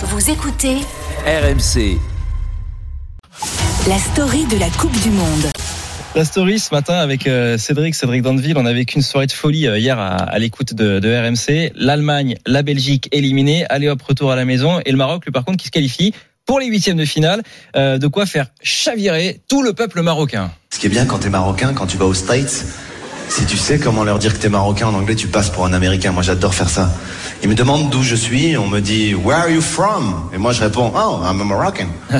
Vous écoutez RMC. la story de la Coupe du Monde. La story ce matin avec euh, Cédric, Cédric Danville, on a vécu une soirée de folie euh, hier à, à l'écoute de, de RMC. L'Allemagne, la Belgique éliminée, allez hop, retour à la maison. Et le Maroc, lui par contre, qui se qualifie pour les huitièmes de finale. Euh, de quoi faire chavirer tout le peuple marocain. Ce qui est bien quand t'es marocain, quand tu vas aux States, si tu sais comment leur dire que t'es marocain en anglais, tu passes pour un américain. Moi, j'adore faire ça. Ils me demandent d'où je suis, on me dit Where are you from? Et moi, je réponds Oh, I'm a Moroccan.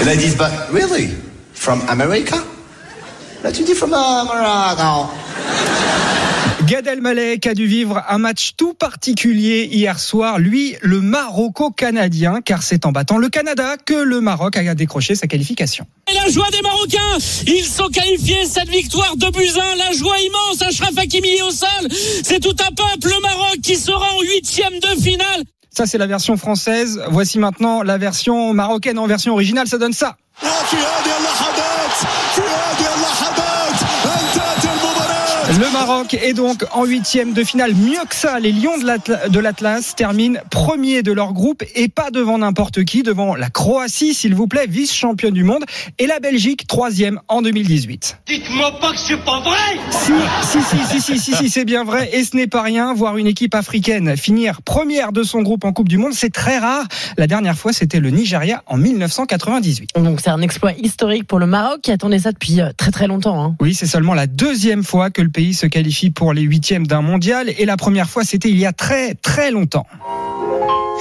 Et là, ils disent But really? From America? Là, tu dis From uh, Morocco. Gad Elmalek a dû vivre un match tout particulier hier soir, lui le Maroco-Canadien, car c'est en battant le Canada que le Maroc a décroché sa qualification. Et la joie des Marocains, ils sont qualifiés, cette victoire de Buzyn, la joie immense, Achraf Hakimi est au sol, c'est tout un peuple, le Maroc qui sera en huitième de finale. Ça c'est la version française, voici maintenant la version marocaine en version originale, ça donne ça. Le Maroc est donc en huitième de finale. Mieux que ça, les Lions de l'Atla- de l'Atlas terminent premier de leur groupe et pas devant n'importe qui, devant la Croatie, s'il vous plaît, vice-championne du monde, et la Belgique, troisième en 2018. Dites-moi pas que c'est pas vrai Si, si, si, si, si, si, si, c'est bien vrai. Et ce n'est pas rien. Voir une équipe africaine finir première de son groupe en Coupe du Monde, c'est très rare. La dernière fois, c'était le Nigeria en 1998. Donc c'est un exploit historique pour le Maroc qui attendait ça depuis euh, très très longtemps. hein. Oui, c'est seulement la deuxième fois que le pays se qualifie pour les huitièmes d'un mondial. Et la première fois, c'était il y a très, très longtemps.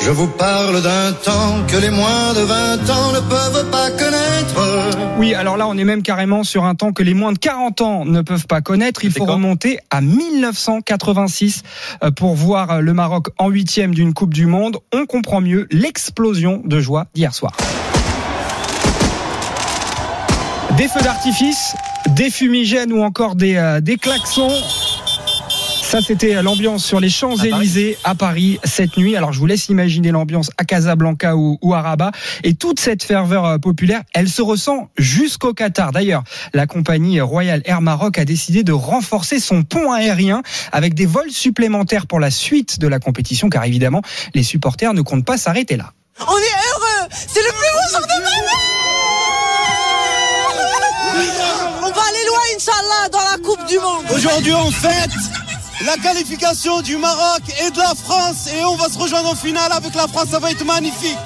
Je vous parle d'un temps que les moins de 20 ans ne peuvent pas connaître. Oui, alors là, on est même carrément sur un temps que les moins de 40 ans ne peuvent pas connaître. Il faut remonter à 1986 euh, pour voir euh, le Maroc en huitième d'une Coupe du Monde. On comprend mieux l'explosion de joie d'hier soir. Des feux d'artifice, des fumigènes ou encore des, euh, des klaxons. Ça, c'était l'ambiance sur les Champs-Élysées à Paris cette nuit. Alors, je vous laisse imaginer l'ambiance à Casablanca ou, ou à Rabat. Et toute cette ferveur euh, populaire, elle se ressent jusqu'au Qatar. D'ailleurs, la compagnie Royal Air Maroc a décidé de renforcer son pont aérien avec des vols supplémentaires pour la suite de la compétition, car évidemment, les supporters ne comptent pas s'arrêter là. On est heureux C'est le plus beau jour de ma vie aller loin, Inch'Allah, dans la Coupe du Monde Aujourd'hui, on fête la qualification du Maroc et de la France et on va se rejoindre en finale avec la France. Ça va être magnifique.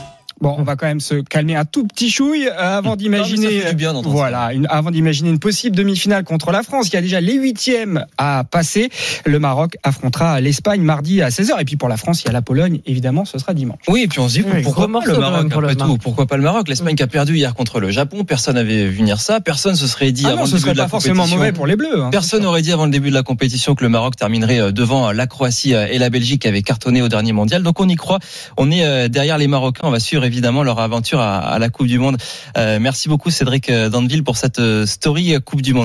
Bon, on va quand même se calmer un tout petit chouille euh, avant d'imaginer. Voilà, une- avant d'imaginer une possible demi-finale contre la France. Il y a déjà les huitièmes à passer. Le Maroc affrontera l'Espagne mardi à 16h. Et puis pour la France, il y a la Pologne. Évidemment, ce sera dimanche. Oui, et puis on se dit Oui, pourquoi pas le Maroc le tout. Pourquoi pas le Maroc L'Espagne qui a perdu hier contre le Japon, personne n'avait vu venir ça, personne se serait dit Ah avant non, le ce début serait de la pas forcément mauvais pour les Bleus. hein. Personne n'aurait dit avant le début de la compétition que le Maroc terminerait euh, devant euh, la Croatie et la Belgique qui avaient cartonné au dernier mondial. Donc on y croit. On est derrière les Marocains. On va suivre évidemment leur aventure à, la Coupe du Monde. Euh, Merci beaucoup Cédric euh, Danville pour cette euh, story Coupe du Monde.